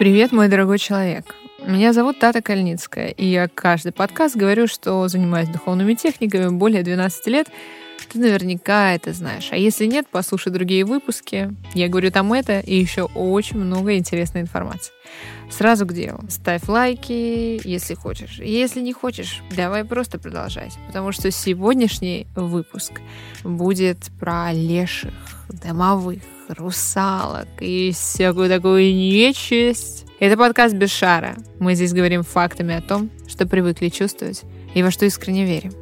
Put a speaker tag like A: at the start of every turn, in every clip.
A: Привет, мой дорогой человек. Меня зовут Тата Кальницкая, и я каждый подкаст говорю, что занимаюсь духовными техниками более 12 лет. Ты наверняка это знаешь. А если нет, послушай другие выпуски. Я говорю там это и еще очень много интересной информации. Сразу к делу. Ставь лайки, если хочешь. Если не хочешь, давай просто продолжать. Потому что сегодняшний выпуск будет про леших, домовых, русалок и всякую такую нечисть. Это подкаст без шара. Мы здесь говорим фактами о том, что привыкли чувствовать и во что искренне верим.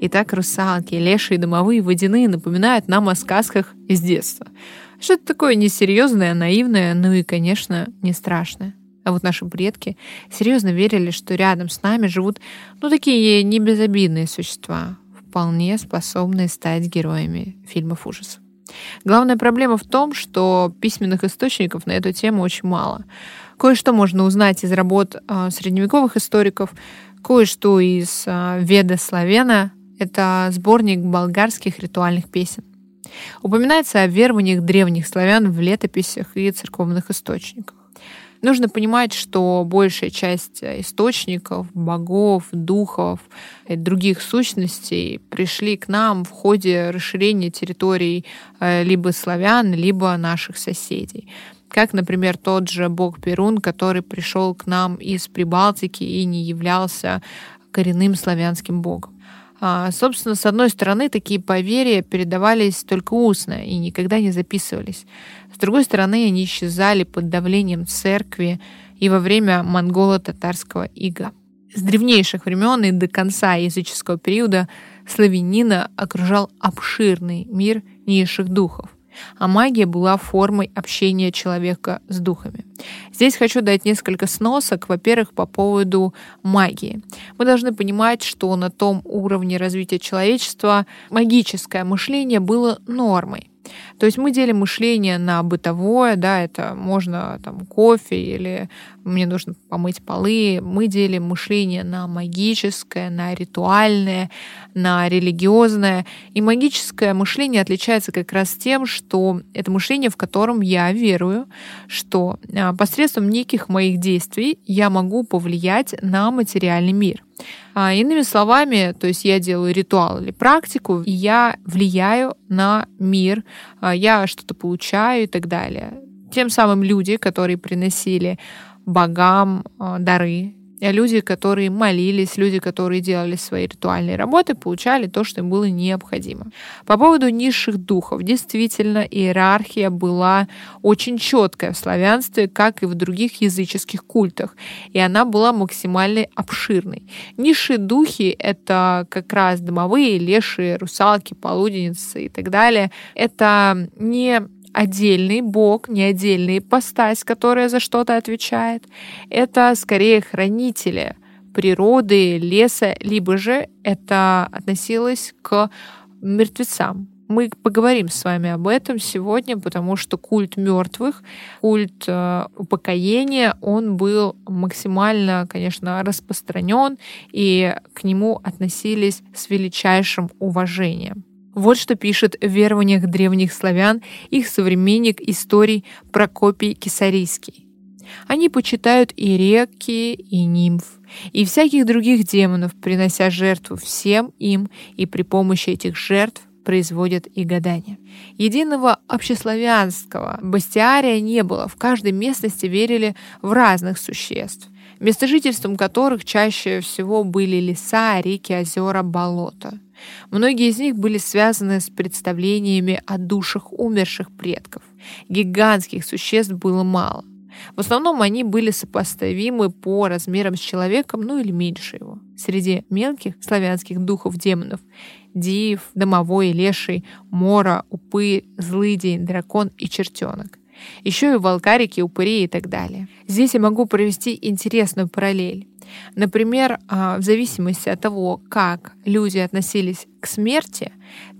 A: Итак, русалки, лешие, домовые, водяные напоминают нам о сказках из детства. Что-то такое несерьезное, наивное, ну и, конечно, не страшное. А вот наши предки серьезно верили, что рядом с нами живут, ну, такие небезобидные существа, вполне способные стать героями фильмов ужасов. Главная проблема в том, что письменных источников на эту тему очень мало. Кое-что можно узнать из работ э, средневековых историков, кое-что из э, Веда Славена, это сборник болгарских ритуальных песен. Упоминается о верованиях древних славян в летописях и церковных источниках. Нужно понимать, что большая часть источников, богов, духов и других сущностей пришли к нам в ходе расширения территорий э, либо славян, либо наших соседей как, например, тот же бог Перун, который пришел к нам из Прибалтики и не являлся коренным славянским богом. А, собственно, с одной стороны, такие поверья передавались только устно и никогда не записывались. С другой стороны, они исчезали под давлением церкви и во время монголо-татарского ига. С древнейших времен и до конца языческого периода славянина окружал обширный мир низших духов а магия была формой общения человека с духами. Здесь хочу дать несколько сносок, во-первых, по поводу магии. Мы должны понимать, что на том уровне развития человечества магическое мышление было нормой. То есть мы делим мышление на бытовое, да, это можно там кофе или мне нужно помыть полы. Мы делим мышление на магическое, на ритуальное, на религиозное. И магическое мышление отличается как раз тем, что это мышление, в котором я верую, что а, посредством неких моих действий я могу повлиять на материальный мир. А, иными словами, то есть я делаю ритуал или практику, и я влияю на мир, а, я что-то получаю и так далее. Тем самым люди, которые приносили богам а, дары, люди, которые молились, люди, которые делали свои ритуальные работы, получали то, что им было необходимо. По поводу низших духов. Действительно, иерархия была очень четкая в славянстве, как и в других языческих культах. И она была максимально обширной. Низшие духи — это как раз домовые, лешие, русалки, полуденницы и так далее. Это не отдельный бог, не отдельная ипостась, которая за что-то отвечает. Это скорее хранители природы, леса, либо же это относилось к мертвецам. Мы поговорим с вами об этом сегодня, потому что культ мертвых, культ э, упокоения, он был максимально, конечно, распространен, и к нему относились с величайшим уважением. Вот что пишет в верованиях древних славян их современник историй Прокопий Кисарийский. Они почитают и реки, и нимф, и всяких других демонов, принося жертву всем им, и при помощи этих жертв производят и гадания. Единого общеславянского бастиария не было. В каждой местности верили в разных существ, местожительством которых чаще всего были леса, реки, озера, болота. Многие из них были связаны с представлениями о душах умерших предков. Гигантских существ было мало. В основном они были сопоставимы по размерам с человеком, ну или меньше его. Среди мелких славянских духов-демонов — Диев, Домовой, Леший, Мора, Упы, Злыдень, Дракон и Чертенок. Еще и волкарики, упыри и так далее. Здесь я могу провести интересную параллель. Например, а, в зависимости от того, как люди относились к смерти,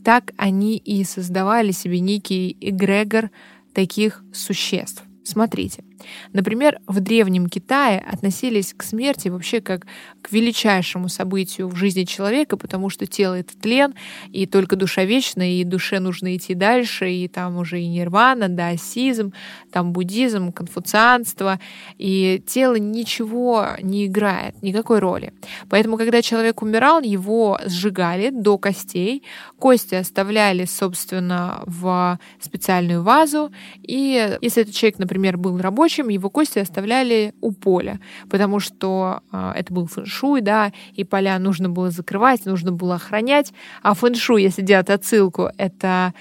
A: так они и создавали себе некий эгрегор таких существ. Смотрите, Например, в Древнем Китае относились к смерти вообще как к величайшему событию в жизни человека, потому что тело — это тлен, и только душа вечна, и душе нужно идти дальше, и там уже и нирвана, даосизм, там буддизм, конфуцианство, и тело ничего не играет, никакой роли. Поэтому, когда человек умирал, его сжигали до костей, кости оставляли, собственно, в специальную вазу, и если этот человек, например, был рабочим, его кости оставляли у поля, потому что э, это был фэншуй, да, и поля нужно было закрывать, нужно было охранять, а фэншуй, если делать отсылку, это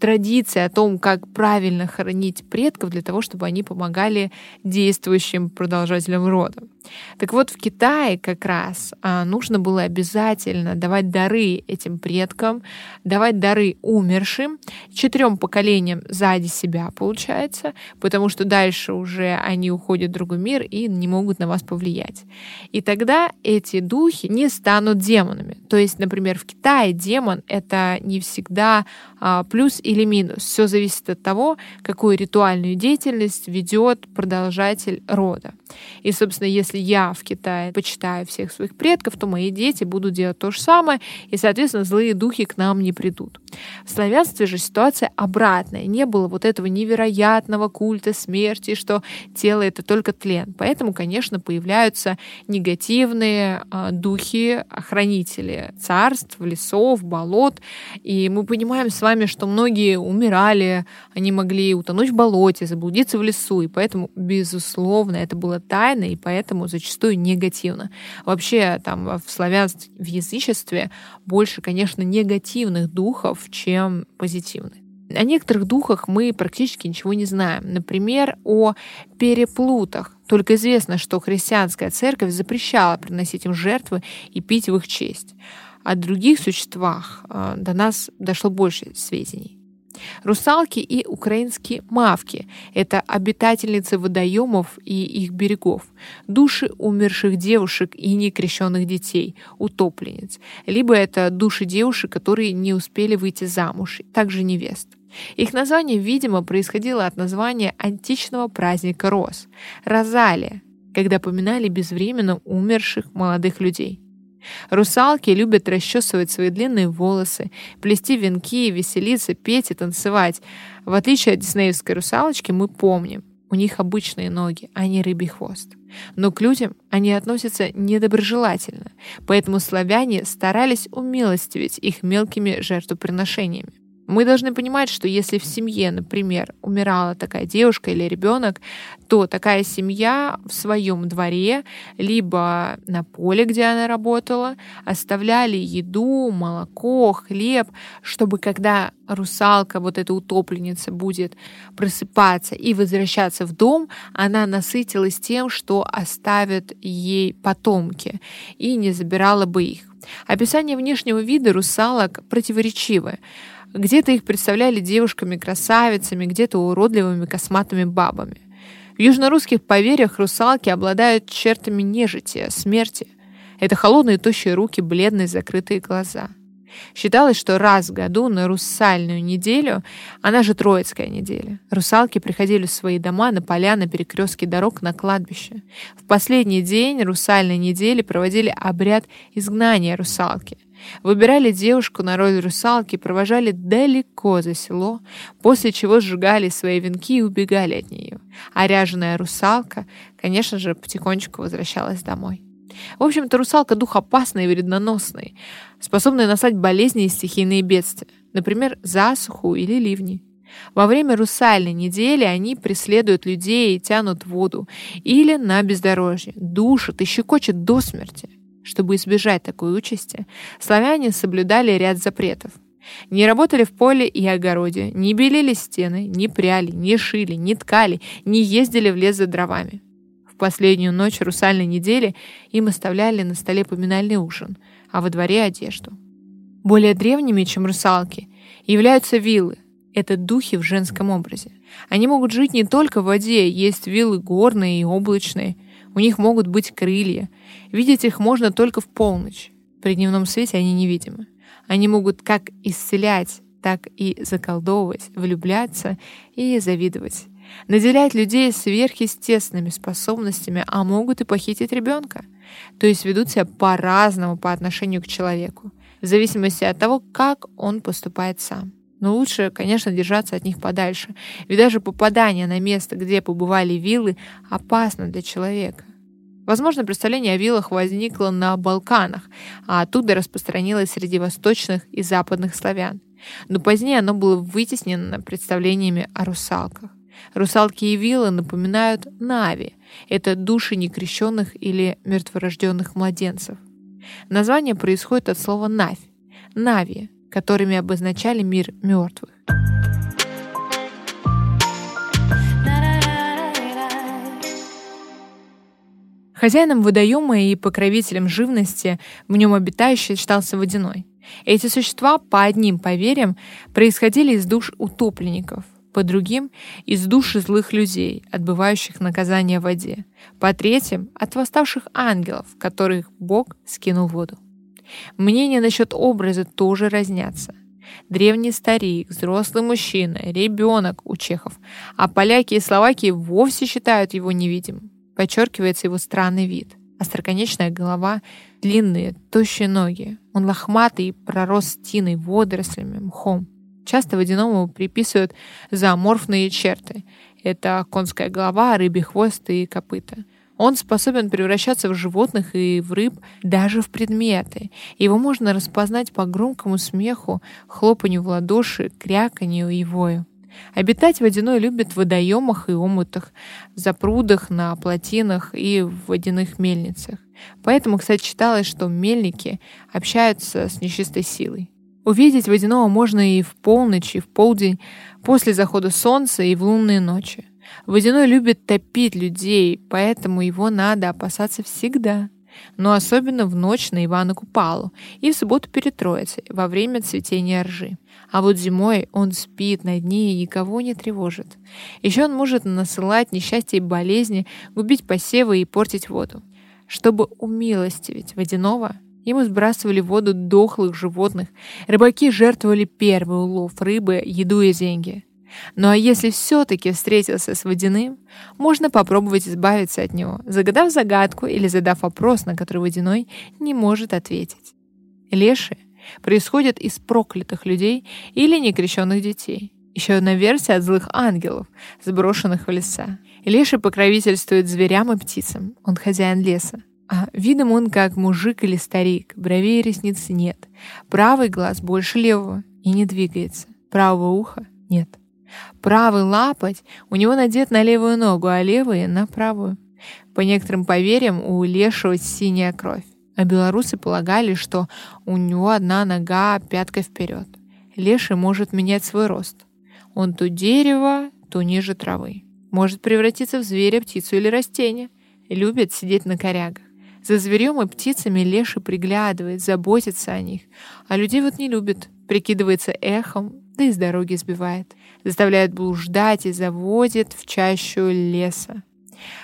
A: традиция о том, как правильно хоронить предков для того, чтобы они помогали действующим продолжателям рода. Так вот, в Китае как раз а, нужно было обязательно давать дары этим предкам, давать дары умершим, четырем поколениям сзади себя, получается, потому что дальше уже они уходят в другой мир и не могут на вас повлиять. И тогда эти духи не станут демонами. То есть, например, в Китае демон — это не всегда а, плюс или минус. Все зависит от того, какую ритуальную деятельность ведет продолжатель рода. И, собственно, если я в Китае почитаю всех своих предков, то мои дети будут делать то же самое, и, соответственно, злые духи к нам не придут. В славянстве же ситуация обратная. Не было вот этого невероятного культа смерти, что тело — это только тлен. Поэтому, конечно, появляются негативные э, духи, охранители царств, лесов, болот. И мы понимаем с вами, что многие умирали, они могли утонуть в болоте, заблудиться в лесу. И поэтому, безусловно, это было тайно, и поэтому зачастую негативно. Вообще, там в славянстве, в язычестве больше, конечно, негативных духов, чем позитивных. О некоторых духах мы практически ничего не знаем. Например, о переплутах. Только известно, что христианская церковь запрещала приносить им жертвы и пить в их честь. О других существах э, до нас дошло больше сведений. Русалки и украинские мавки — это обитательницы водоемов и их берегов, души умерших девушек и некрещенных детей, утопленниц, либо это души девушек, которые не успели выйти замуж, также невест. Их название, видимо, происходило от названия античного праздника роз — Розалия, когда поминали безвременно умерших молодых людей. Русалки любят расчесывать свои длинные волосы, плести венки, веселиться, петь и танцевать. В отличие от диснеевской русалочки, мы помним, у них обычные ноги, а не рыбий хвост. Но к людям они относятся недоброжелательно, поэтому славяне старались умилостивить их мелкими жертвоприношениями. Мы должны понимать, что если в семье, например, умирала такая девушка или ребенок, то такая семья в своем дворе, либо на поле, где она работала, оставляли еду, молоко, хлеб, чтобы когда русалка, вот эта утопленница, будет просыпаться и возвращаться в дом, она насытилась тем, что оставят ей потомки, и не забирала бы их. Описание внешнего вида русалок противоречивое. Где-то их представляли девушками-красавицами, где-то уродливыми косматыми бабами. В южнорусских поверьях русалки обладают чертами нежити, смерти. Это холодные тощие руки, бледные закрытые глаза. Считалось, что раз в году на русальную неделю, она же Троицкая неделя, русалки приходили в свои дома на поля, на перекрестке дорог, на кладбище. В последний день русальной недели проводили обряд изгнания русалки – Выбирали девушку на роль русалки, провожали далеко за село, после чего сжигали свои венки и убегали от нее. А ряженая русалка, конечно же, потихонечку возвращалась домой. В общем-то, русалка — дух опасный и вредноносный, способный наслать болезни и стихийные бедствия, например, засуху или ливни. Во время русальной недели они преследуют людей и тянут воду или на бездорожье, душат и щекочут до смерти. Чтобы избежать такой участи, славяне соблюдали ряд запретов. Не работали в поле и огороде, не белили стены, не пряли, не шили, не ткали, не ездили в лес за дровами. В последнюю ночь русальной недели им оставляли на столе поминальный ужин, а во дворе одежду. Более древними, чем русалки, являются виллы. Это духи в женском образе. Они могут жить не только в воде, есть виллы горные и облачные – у них могут быть крылья. Видеть их можно только в полночь. При дневном свете они невидимы. Они могут как исцелять, так и заколдовывать, влюбляться и завидовать. наделяет людей сверхъестественными способностями, а могут и похитить ребенка. То есть ведут себя по-разному по отношению к человеку, в зависимости от того, как он поступает сам. Но лучше, конечно, держаться от них подальше, ведь даже попадание на место, где побывали виллы, опасно для человека. Возможно, представление о виллах возникло на Балканах, а оттуда распространилось среди восточных и западных славян. Но позднее оно было вытеснено представлениями о русалках. Русалки и виллы напоминают Нави. Это души некрещенных или мертворожденных младенцев. Название происходит от слова «навь» — «нави», которыми обозначали мир мертвых. Хозяином водоема и покровителем живности в нем обитающий считался водяной. Эти существа, по одним поверьям, происходили из душ утопленников, по другим — из души злых людей, отбывающих наказание в воде, по третьим — от восставших ангелов, которых Бог скинул в воду. Мнения насчет образа тоже разнятся. Древний старик, взрослый мужчина, ребенок у чехов, а поляки и словаки вовсе считают его невидимым. Подчеркивается его странный вид. Остроконечная голова, длинные, тощие ноги. Он лохматый пророс тиной, водорослями, мхом. Часто водяному приписывают зооморфные черты. Это конская голова, рыбий хвост и копыта. Он способен превращаться в животных и в рыб, даже в предметы. Его можно распознать по громкому смеху, хлопанью в ладоши, кряканью и вою. Обитать водяной любит в водоемах и омутах, запрудах, на плотинах и в водяных мельницах. Поэтому, кстати, считалось, что мельники общаются с нечистой силой. Увидеть водяного можно и в полночь, и в полдень, после захода солнца и в лунные ночи. Водяной любит топить людей, поэтому его надо опасаться всегда. Но особенно в ночь на Ивана Купалу и в субботу перед Троицей, во время цветения ржи. А вот зимой он спит на дне и никого не тревожит. Еще он может насылать несчастья и болезни, губить посевы и портить воду. Чтобы умилостивить водяного, Ему сбрасывали в воду дохлых животных. Рыбаки жертвовали первый улов рыбы, еду и деньги. Ну а если все-таки встретился с водяным, можно попробовать избавиться от него, загадав загадку или задав вопрос, на который водяной не может ответить. Леши происходят из проклятых людей или некрещенных детей. Еще одна версия от злых ангелов, сброшенных в леса. Леший покровительствует зверям и птицам. Он хозяин леса. А видом он как мужик или старик, бровей и ресниц нет. Правый глаз больше левого и не двигается. Правого уха нет. Правый лапоть у него надет на левую ногу, а левый — на правую. По некоторым поверьям, у лешего синяя кровь. А белорусы полагали, что у него одна нога пяткой вперед. Леший может менять свой рост. Он то дерево, то ниже травы. Может превратиться в зверя, птицу или растение. Любит сидеть на корягах. За зверем и птицами Леший приглядывает, заботится о них. А людей вот не любит, прикидывается эхом, да и с дороги сбивает заставляет блуждать и заводит в чащу леса.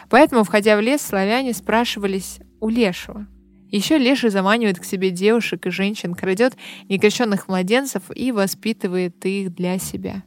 A: Поэтому, входя в лес, славяне спрашивались у лешего. Еще леший заманивает к себе девушек и женщин, крадет некрещенных младенцев и воспитывает их для себя.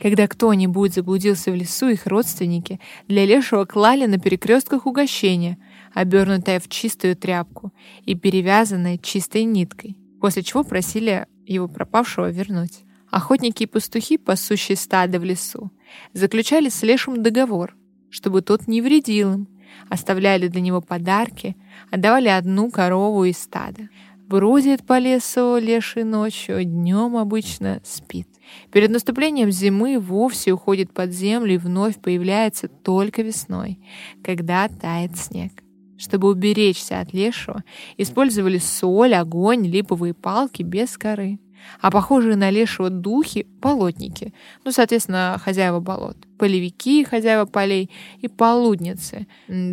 A: Когда кто-нибудь заблудился в лесу, их родственники для лешего клали на перекрестках угощения, обернутое в чистую тряпку и перевязанное чистой ниткой, после чего просили его пропавшего вернуть. Охотники и пастухи, пасущие стадо в лесу, заключали с лешим договор, чтобы тот не вредил им, оставляли для него подарки, отдавали одну корову из стада. Бродит по лесу леший ночью, днем обычно спит. Перед наступлением зимы вовсе уходит под землю и вновь появляется только весной, когда тает снег. Чтобы уберечься от лешего, использовали соль, огонь, липовые палки без коры а похожие на лешего духи — болотники. Ну, соответственно, хозяева болот. Полевики, хозяева полей и полудницы.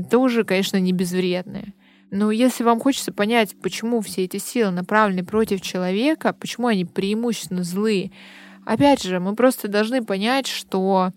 A: Тоже, конечно, не безвредные. Но если вам хочется понять, почему все эти силы направлены против человека, почему они преимущественно злые, опять же, мы просто должны понять, что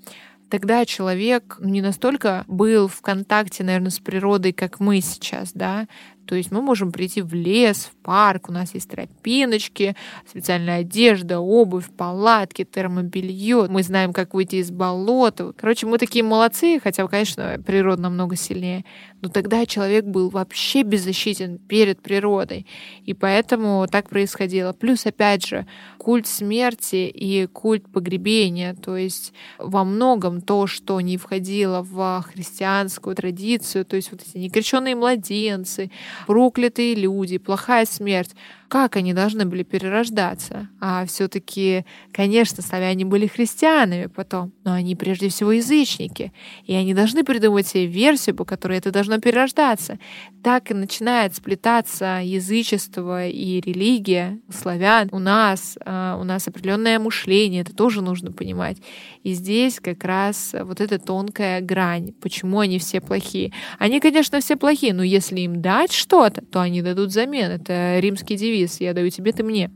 A: тогда человек не настолько был в контакте, наверное, с природой, как мы сейчас, да. То есть мы можем прийти в лес, в парк, у нас есть тропиночки, специальная одежда, обувь, палатки, термобелье. Мы знаем, как выйти из болота. Короче, мы такие молодцы, хотя, конечно, природа намного сильнее. Но тогда человек был вообще беззащитен перед природой. И поэтому так происходило. Плюс, опять же, культ смерти и культ погребения. То есть во многом то, что не входило в христианскую традицию, то есть вот эти некрещенные младенцы, проклятые люди, плохая смерть, как они должны были перерождаться. А все-таки, конечно, славяне были христианами потом, но они прежде всего язычники. И они должны придумать себе версию, по которой это должно перерождаться. Так и начинает сплетаться язычество и религия славян. У нас, а, у нас определенное мышление, это тоже нужно понимать. И здесь как раз вот эта тонкая грань, почему они все плохие. Они, конечно, все плохие, но если им дать что-то, то они дадут взамен. Это римский девиз девиз «Я даю тебе, ты мне».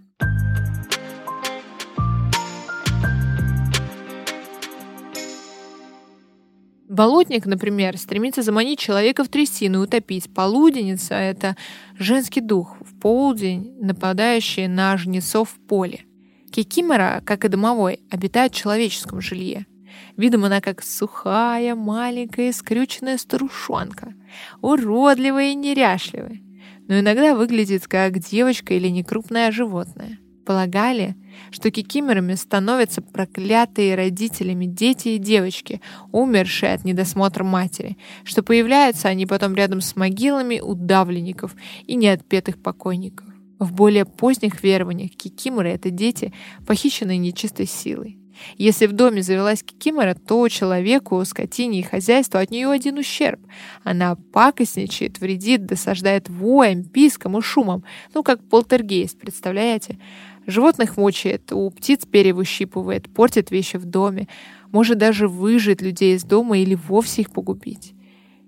A: Болотник, например, стремится заманить человека в трясину и утопить. Полуденница — это женский дух, в полдень нападающий на жнецов в поле. Кикимора, как и домовой, обитает в человеческом жилье. Видом она как сухая, маленькая, скрюченная старушонка, уродливая и неряшливая но иногда выглядит как девочка или некрупное животное. Полагали, что кикимерами становятся проклятые родителями дети и девочки, умершие от недосмотра матери, что появляются они потом рядом с могилами удавленников и неотпетых покойников. В более поздних верованиях кикиморы — это дети, похищенные нечистой силой. Если в доме завелась кикимора, то человеку, скотине и хозяйству от нее один ущерб. Она пакостничает, вредит, досаждает воем, писком и шумом. Ну, как полтергейст, представляете? Животных мучает, у птиц перья выщипывает, портит вещи в доме, может даже выжить людей из дома или вовсе их погубить.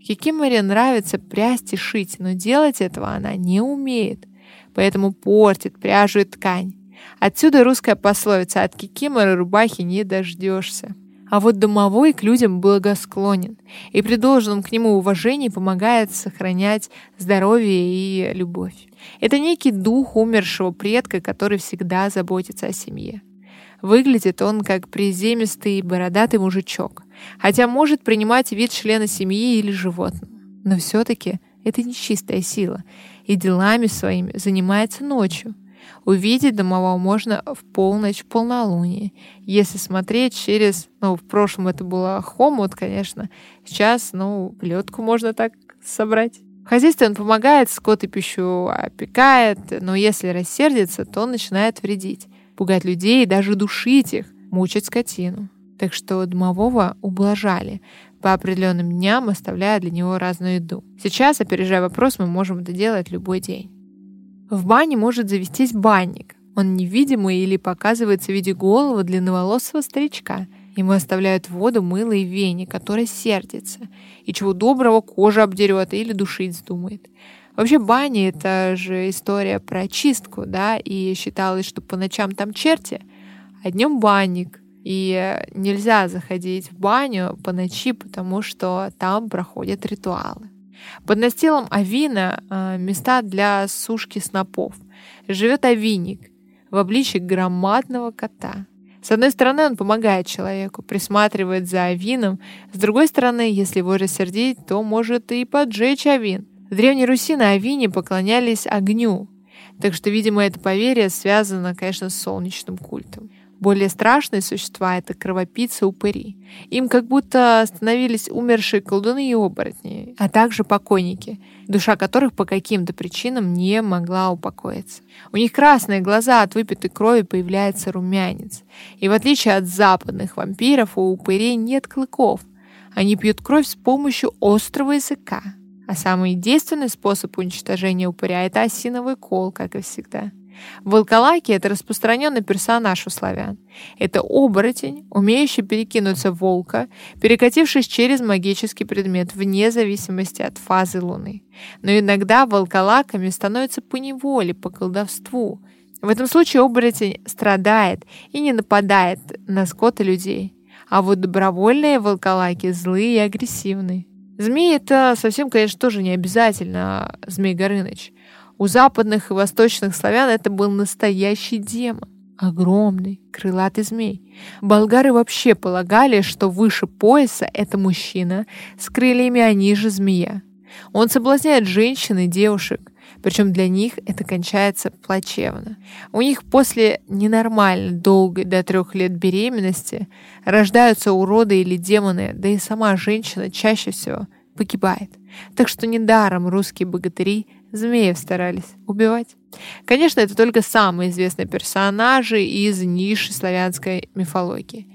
A: Кикиморе нравится прясть и шить, но делать этого она не умеет, поэтому портит пряжу и ткань. Отсюда русская пословица «от кикиморы рубахи не дождешься». А вот домовой к людям благосклонен и при должном к нему уважении помогает сохранять здоровье и любовь. Это некий дух умершего предка, который всегда заботится о семье. Выглядит он как приземистый бородатый мужичок, хотя может принимать вид члена семьи или животного. Но все-таки это нечистая сила, и делами своими занимается ночью — Увидеть домового можно в полночь, в полнолуние. Если смотреть через... Ну, в прошлом это было хомут, конечно. Сейчас, ну, плетку можно так собрать. В хозяйстве он помогает, скот и пищу опекает, но если рассердится, то он начинает вредить, пугать людей и даже душить их, мучить скотину. Так что домового ублажали, по определенным дням оставляя для него разную еду. Сейчас, опережая вопрос, мы можем это делать любой день. В бане может завестись банник. Он невидимый или показывается в виде головы длинноволосого старичка. Ему оставляют воду, мыло и вене, который сердится. И чего доброго кожа обдерет или душить вздумает. Вообще баня — это же история про чистку, да, и считалось, что по ночам там черти, а днем банник. И нельзя заходить в баню по ночи, потому что там проходят ритуалы. Под настилом авина э, места для сушки снопов. Живет авинник в обличии громадного кота. С одной стороны, он помогает человеку, присматривает за авином. С другой стороны, если его рассердить, то может и поджечь авин. В Древней Руси на авине поклонялись огню. Так что, видимо, это поверье связано, конечно, с солнечным культом. Более страшные существа — это кровопийцы-упыри. Им как будто становились умершие колдуны и оборотни, а также покойники, душа которых по каким-то причинам не могла упокоиться. У них красные глаза, от выпитой крови появляется румянец. И в отличие от западных вампиров, у упырей нет клыков. Они пьют кровь с помощью острого языка. А самый действенный способ уничтожения упыря — это осиновый кол, как и всегда. Волколаки — это распространенный персонаж у славян. Это оборотень, умеющий перекинуться волка, перекатившись через магический предмет вне зависимости от фазы Луны. Но иногда волколаками становятся по неволе, по колдовству. В этом случае оборотень страдает и не нападает на скот и людей. А вот добровольные волколаки злые и агрессивные. Змеи это совсем, конечно, тоже не обязательно Змей Горыныч. У западных и восточных славян это был настоящий демон. Огромный, крылатый змей. Болгары вообще полагали, что выше пояса это мужчина с крыльями, а ниже змея. Он соблазняет женщин и девушек, причем для них это кончается плачевно. У них после ненормально долгой до трех лет беременности рождаются уроды или демоны, да и сама женщина чаще всего погибает. Так что недаром русские богатыри змеев старались убивать. Конечно, это только самые известные персонажи из ниши славянской мифологии.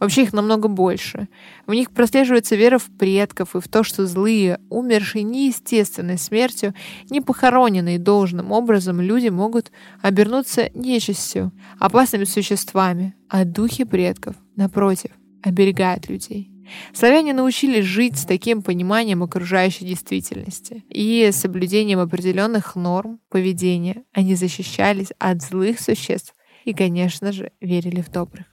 A: Вообще их намного больше. В них прослеживается вера в предков и в то, что злые, умершие неестественной смертью, не похороненные должным образом люди могут обернуться нечистью, опасными существами, а духи предков, напротив, оберегают людей. Славяне научились жить с таким пониманием окружающей действительности и соблюдением определенных норм поведения. Они защищались от злых существ и, конечно же, верили в добрых.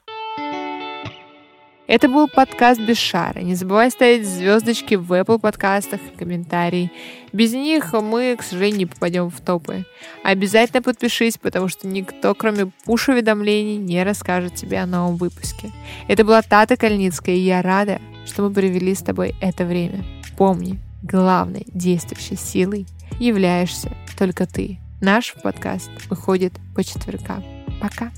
A: Это был подкаст без шара. Не забывай ставить звездочки в Apple подкастах, комментарии. Без них мы, к сожалению, не попадем в топы. Обязательно подпишись, потому что никто, кроме пуш-уведомлений, не расскажет тебе о новом выпуске. Это была Тата Кальницкая, и я рада, что мы провели с тобой это время. Помни, главной действующей силой являешься только ты. Наш подкаст выходит по четвергам. Пока.